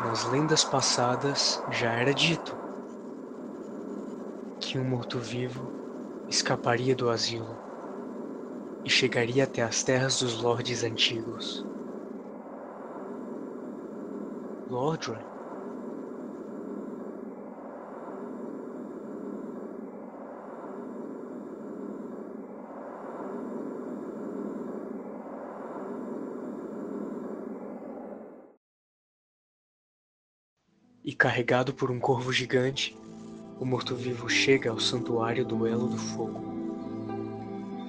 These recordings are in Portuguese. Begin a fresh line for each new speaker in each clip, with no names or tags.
Nas lendas passadas já era dito que um morto-vivo escaparia do asilo e chegaria até as terras dos lordes antigos. Lordran? E carregado por um corvo gigante, o morto-vivo chega ao santuário do Elo do Fogo.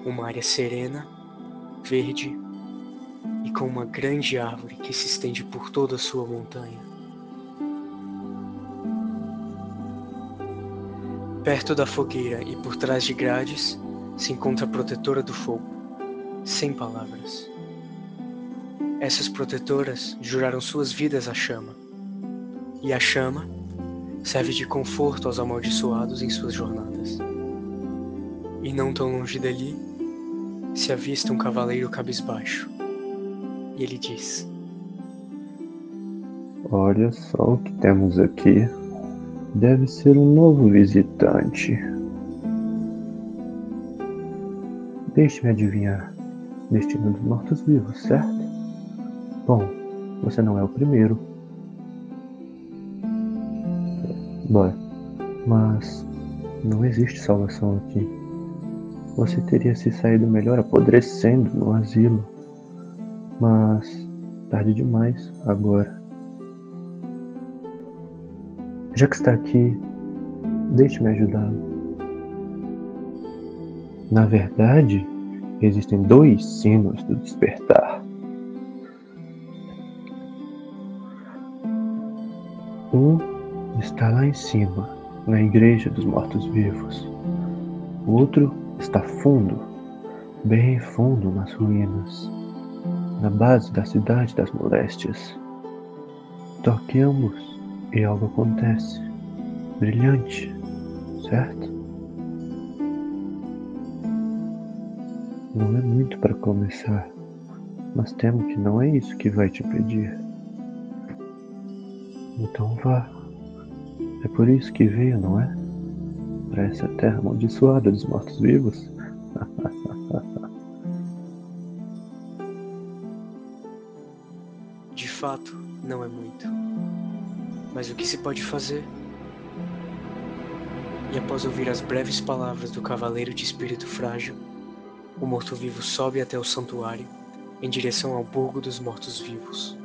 Uma área serena, verde e com uma grande árvore que se estende por toda a sua montanha. Perto da fogueira e por trás de grades se encontra a protetora do fogo, sem palavras. Essas protetoras juraram suas vidas à chama, e a chama serve de conforto aos amaldiçoados em suas jornadas. E não tão longe dali se avista um cavaleiro cabisbaixo e ele diz:
Olha só o que temos aqui. Deve ser um novo visitante. Deixe-me adivinhar. Destino dos mortos-vivos, certo? Bom, você não é o primeiro. Bora, mas não existe salvação aqui. Você teria se saído melhor apodrecendo no asilo mas tarde demais agora. Já que está aqui, deixe-me ajudá-lo. Na verdade, existem dois sinos do despertar. Um está lá em cima, na igreja dos mortos-vivos. O outro está fundo, bem fundo nas ruínas na base da cidade das moléstias. Toque ambos e algo acontece. Brilhante, certo? Não é muito para começar, mas temo que não é isso que vai te pedir. Então vá. É por isso que veio, não é? Para essa terra amaldiçoada dos mortos-vivos?
fato, não é muito. Mas o que se pode fazer? E após ouvir as breves palavras do cavaleiro de espírito frágil, o morto-vivo sobe até o santuário em direção ao burgo dos mortos-vivos.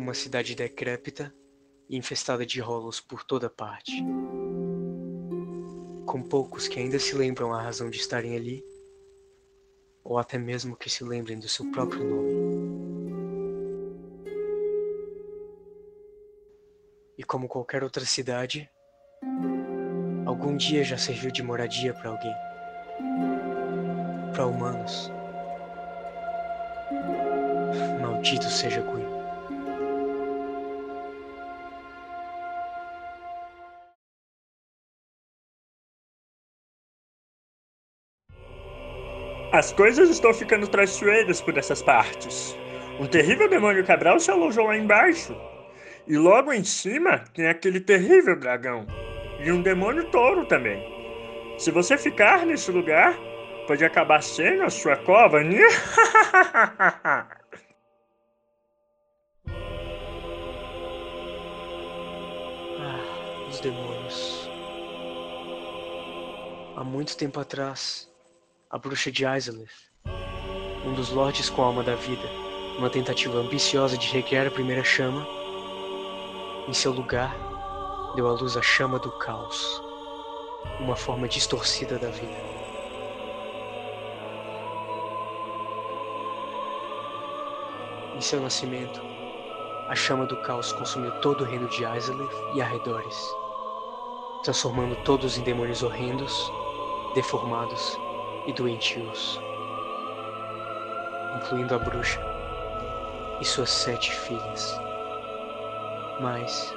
Uma cidade decrépita e infestada de rolos por toda parte. Com poucos que ainda se lembram a razão de estarem ali, ou até mesmo que se lembrem do seu próprio nome. E como qualquer outra cidade, algum dia já serviu de moradia para alguém. Para humanos. Maldito seja Queen.
As coisas estão ficando traiçoeiras por essas partes. Um terrível demônio cabral se alojou lá embaixo. E logo em cima tem aquele terrível dragão. E um demônio touro também. Se você ficar nesse lugar, pode acabar sendo a sua cova, né?
ah, os demônios. Há muito tempo atrás, a bruxa de Isleth, um dos lordes com a alma da vida, uma tentativa ambiciosa de recriar a primeira chama, em seu lugar, deu à luz a chama do caos, uma forma distorcida da vida. Em seu nascimento, a chama do caos consumiu todo o reino de Isleth e arredores. transformando todos em demônios horrendos, deformados e doentios, incluindo a bruxa e suas sete filhas. Mas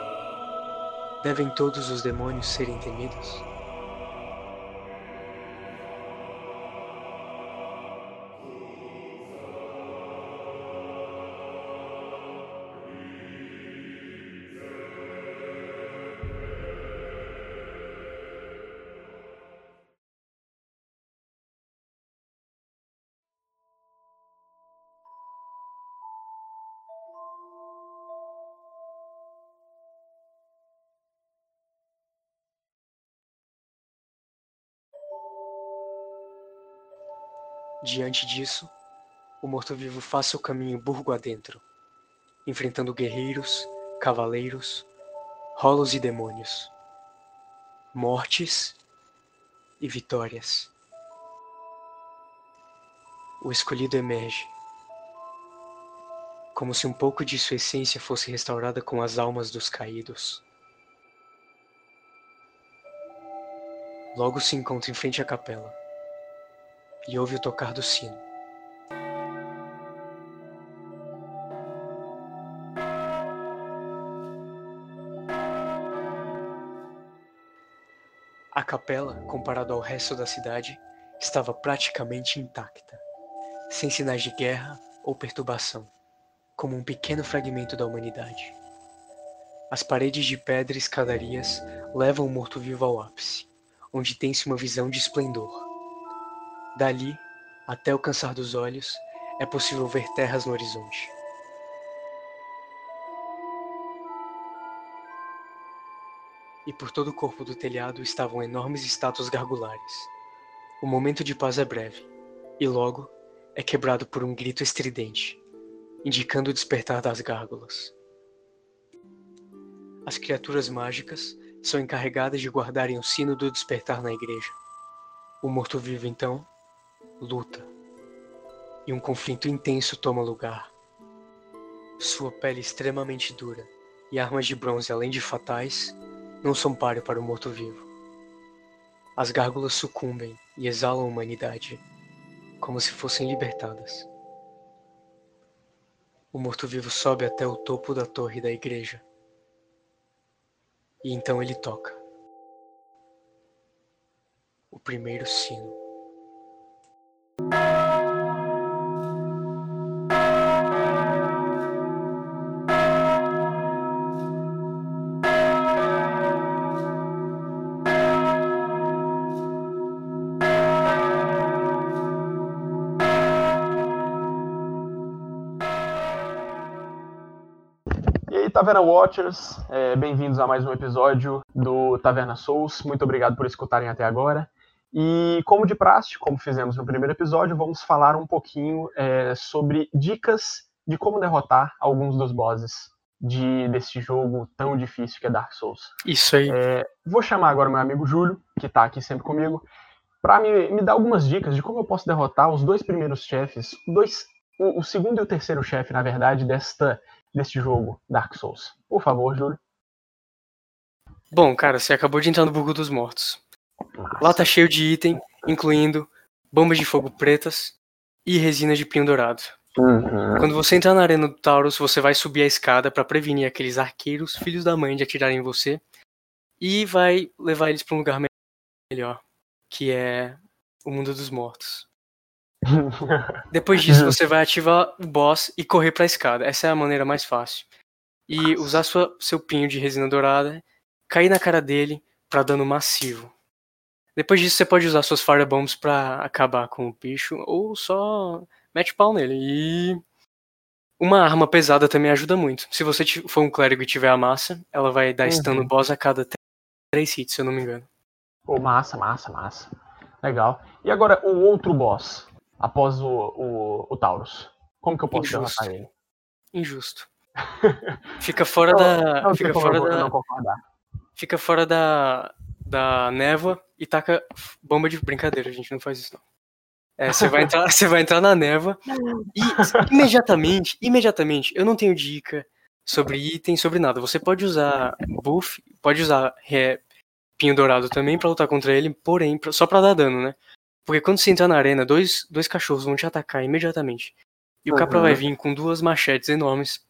devem todos os demônios serem temidos? Diante disso, o morto-vivo faz seu caminho burgo adentro, enfrentando guerreiros, cavaleiros, rolos e demônios, mortes e vitórias. O escolhido emerge, como se um pouco de sua essência fosse restaurada com as almas dos caídos. Logo se encontra em frente à capela e ouve o tocar do sino. A capela, comparado ao resto da cidade, estava praticamente intacta, sem sinais de guerra ou perturbação, como um pequeno fragmento da humanidade. As paredes de pedra e escadarias levam o morto-vivo ao ápice, onde tem-se uma visão de esplendor Dali, até o cansar dos olhos, é possível ver terras no horizonte. E por todo o corpo do telhado estavam enormes estátuas gargulares. O momento de paz é breve, e logo é quebrado por um grito estridente, indicando o despertar das gárgulas. As criaturas mágicas são encarregadas de guardarem o sino do despertar na igreja. O morto-vivo, então, luta e um conflito intenso toma lugar. Sua pele extremamente dura e armas de bronze, além de fatais, não são páreo para o morto-vivo. As gárgulas sucumbem e exalam a humanidade, como se fossem libertadas. O morto-vivo sobe até o topo da torre da igreja. E então ele toca. O primeiro sino.
Taverna Watchers, é, bem-vindos a mais um episódio do Taverna Souls. Muito obrigado por escutarem até agora. E como de praxe, como fizemos no primeiro episódio, vamos falar um pouquinho é, sobre dicas de como derrotar alguns dos bosses de, desse jogo tão difícil que é Dark Souls.
Isso aí.
É, vou chamar agora meu amigo Júlio, que está aqui sempre comigo, para me, me dar algumas dicas de como eu posso derrotar os dois primeiros chefes, dois, o, o segundo e o terceiro chefe, na verdade, desta deste jogo, Dark Souls. Por favor, Júlio.
Bom, cara, você acabou de entrar no Burgo dos Mortos. Nossa. Lá tá cheio de item, incluindo bombas de fogo pretas e resina de pinho dourado. Uhum. Quando você entrar na arena do Taurus, você vai subir a escada para prevenir aqueles arqueiros, filhos da mãe, de atirarem em você. E vai levar eles para um lugar melhor, que é o mundo dos mortos. Depois disso, você vai ativar o boss e correr para a escada. Essa é a maneira mais fácil. E usar sua, seu pinho de resina dourada, cair na cara dele para dano massivo. Depois disso, você pode usar suas firebombs para acabar com o bicho ou só mete pau nele. E uma arma pesada também ajuda muito. Se você for um clérigo e tiver a massa, ela vai dar uhum. stun no boss a cada 3 hits, se eu não me engano.
Pô, massa, massa, massa. Legal. E agora o outro boss após o, o, o Taurus? Como que eu posso Injusto. derrotar ele?
Injusto. Fica fora não, da. Não, fica fora da. Fica fora da, da névoa e taca bomba de brincadeira, a gente não faz isso não. É, você vai entrar, você vai entrar na névoa e imediatamente, imediatamente, eu não tenho dica sobre item, sobre nada. Você pode usar buff, pode usar Pinho Dourado também pra lutar contra ele, porém, só pra dar dano, né? Porque quando você entrar na arena, dois, dois cachorros vão te atacar imediatamente. E o Capra
Uhum.
vai vir com duas machetes enormes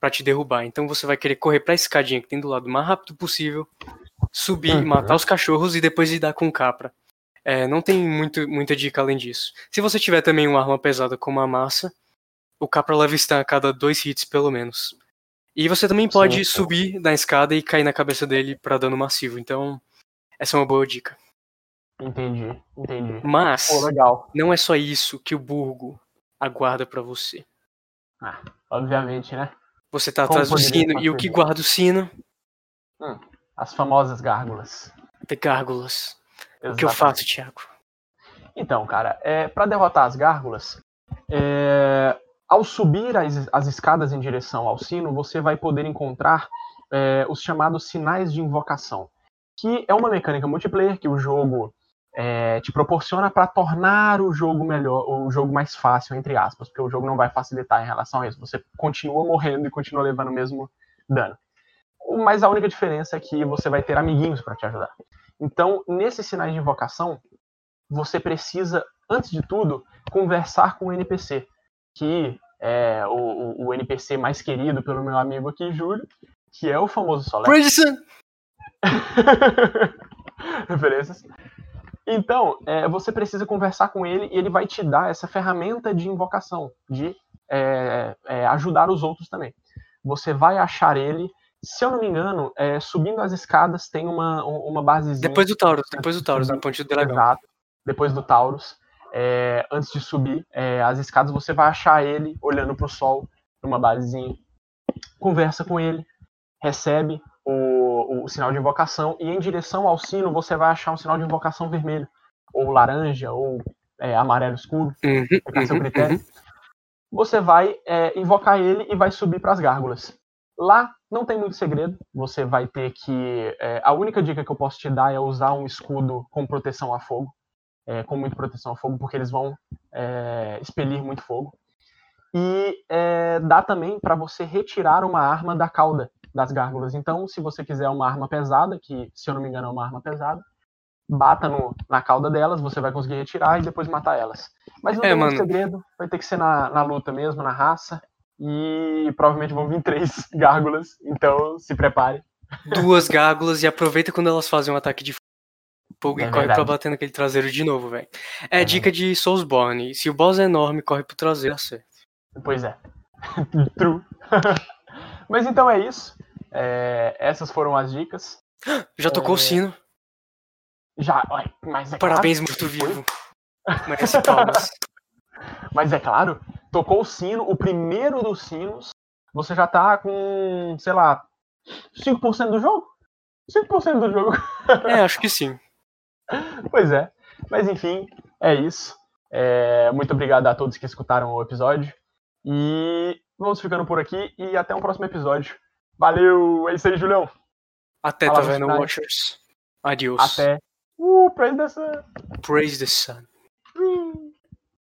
pra te derrubar. Então você vai querer correr pra escadinha que tem do lado o mais rápido possível, subir,
Uhum.
matar os cachorros e depois lidar com o Capra. É, não tem muito, muita dica além disso. Se você tiver também uma arma pesada como a massa, o Capra leva stun a cada dois hits pelo menos. E você também pode
Sim.
subir na escada e cair na cabeça dele pra dano massivo. Então, essa é uma boa dica.
Entendi, entendi.
Mas
Pô, legal.
não é só isso que o Burgo aguarda pra você.
Obviamente, né?
Você tá
Como
atrás do sino e o que guarda o sino?
As famosas gárgulas.
The Gárgulas. O que eu
Exatamente.
faço, Thiago?
Então, cara, é, para derrotar as gárgulas, é, ao subir as, as escadas em direção ao sino, você vai poder encontrar é, os chamados sinais de invocação, que é uma mecânica multiplayer que o jogo é, te proporciona para tornar o jogo melhor, o jogo mais fácil, entre aspas, porque o jogo não vai facilitar em relação a isso. Você continua morrendo e continua levando o mesmo dano. Mas a única diferença é que você vai ter amiguinhos para te ajudar. Então, nesses sinais de invocação, você precisa, antes de tudo, conversar com o NPC, que é o, o- NPC mais querido pelo meu amigo aqui, Júlio, que é o famoso Solé.
Bridgerton!
Referências. Então, é, você precisa conversar com ele e ele vai te dar essa ferramenta de invocação, de é, é, ajudar os outros também. Você vai achar ele, se eu não me engano, é, subindo as escadas tem uma, uma basezinha.
Depois do Taurus, depois do Taurus, no Ponte do Dragão.
Exato. Depois do Taurus. É, antes de subir é, as escadas, você vai achar ele olhando pro sol, numa basezinha. Conversa com ele, recebe o, o sinal de invocação e em direção ao sino você vai achar um sinal de invocação vermelho, ou laranja, ou é, amarelo escuro,
Uhum,
fica a seu
uhum,
critério.
uhum.
Você vai é, invocar ele e vai subir para as gárgulas. Lá não tem muito segredo. Você vai ter que. é, a única dica que eu posso te dar é usar um escudo com proteção a fogo. é, com muita proteção a fogo, porque eles vão é, expelir muito fogo. E é, dá também para você retirar uma arma da cauda das gárgulas. Então, se você quiser uma arma pesada, que se eu não me engano é uma arma pesada, bata no, na cauda delas, você vai conseguir retirar e depois matar elas. Mas não
É,
tem
mano.
segredo, vai ter que ser na, na luta mesmo, na raça. E provavelmente vão vir três gárgulas, então se prepare.
Duas gárgulas e aproveita quando elas fazem um ataque de fogo
É
e corre
verdade.
pra bater naquele traseiro de novo, velho. É
É
dica de Soulsborne. Se o boss é enorme, corre pro traseiro, certo.
Pois é. True. Mas então é isso. É, essas foram as dicas.
Já tocou o
É.
sino.
Já, mas é
Parabéns,
claro,
morto-vivo. Merece palmas.
Mas é claro, tocou o sino, o primeiro dos sinos, você já tá com, sei lá, 5% do jogo? 5% do jogo.
É, acho que sim.
Pois é. Mas enfim, é isso. É, muito obrigado a todos que escutaram o episódio. E vamos ficando por aqui e até um próximo episódio. Valeu! É isso aí, Julião.
Até
Palavras
Taverna
finais.
Watchers. Adios.
Até. Uh, praise the sun.
Praise the sun.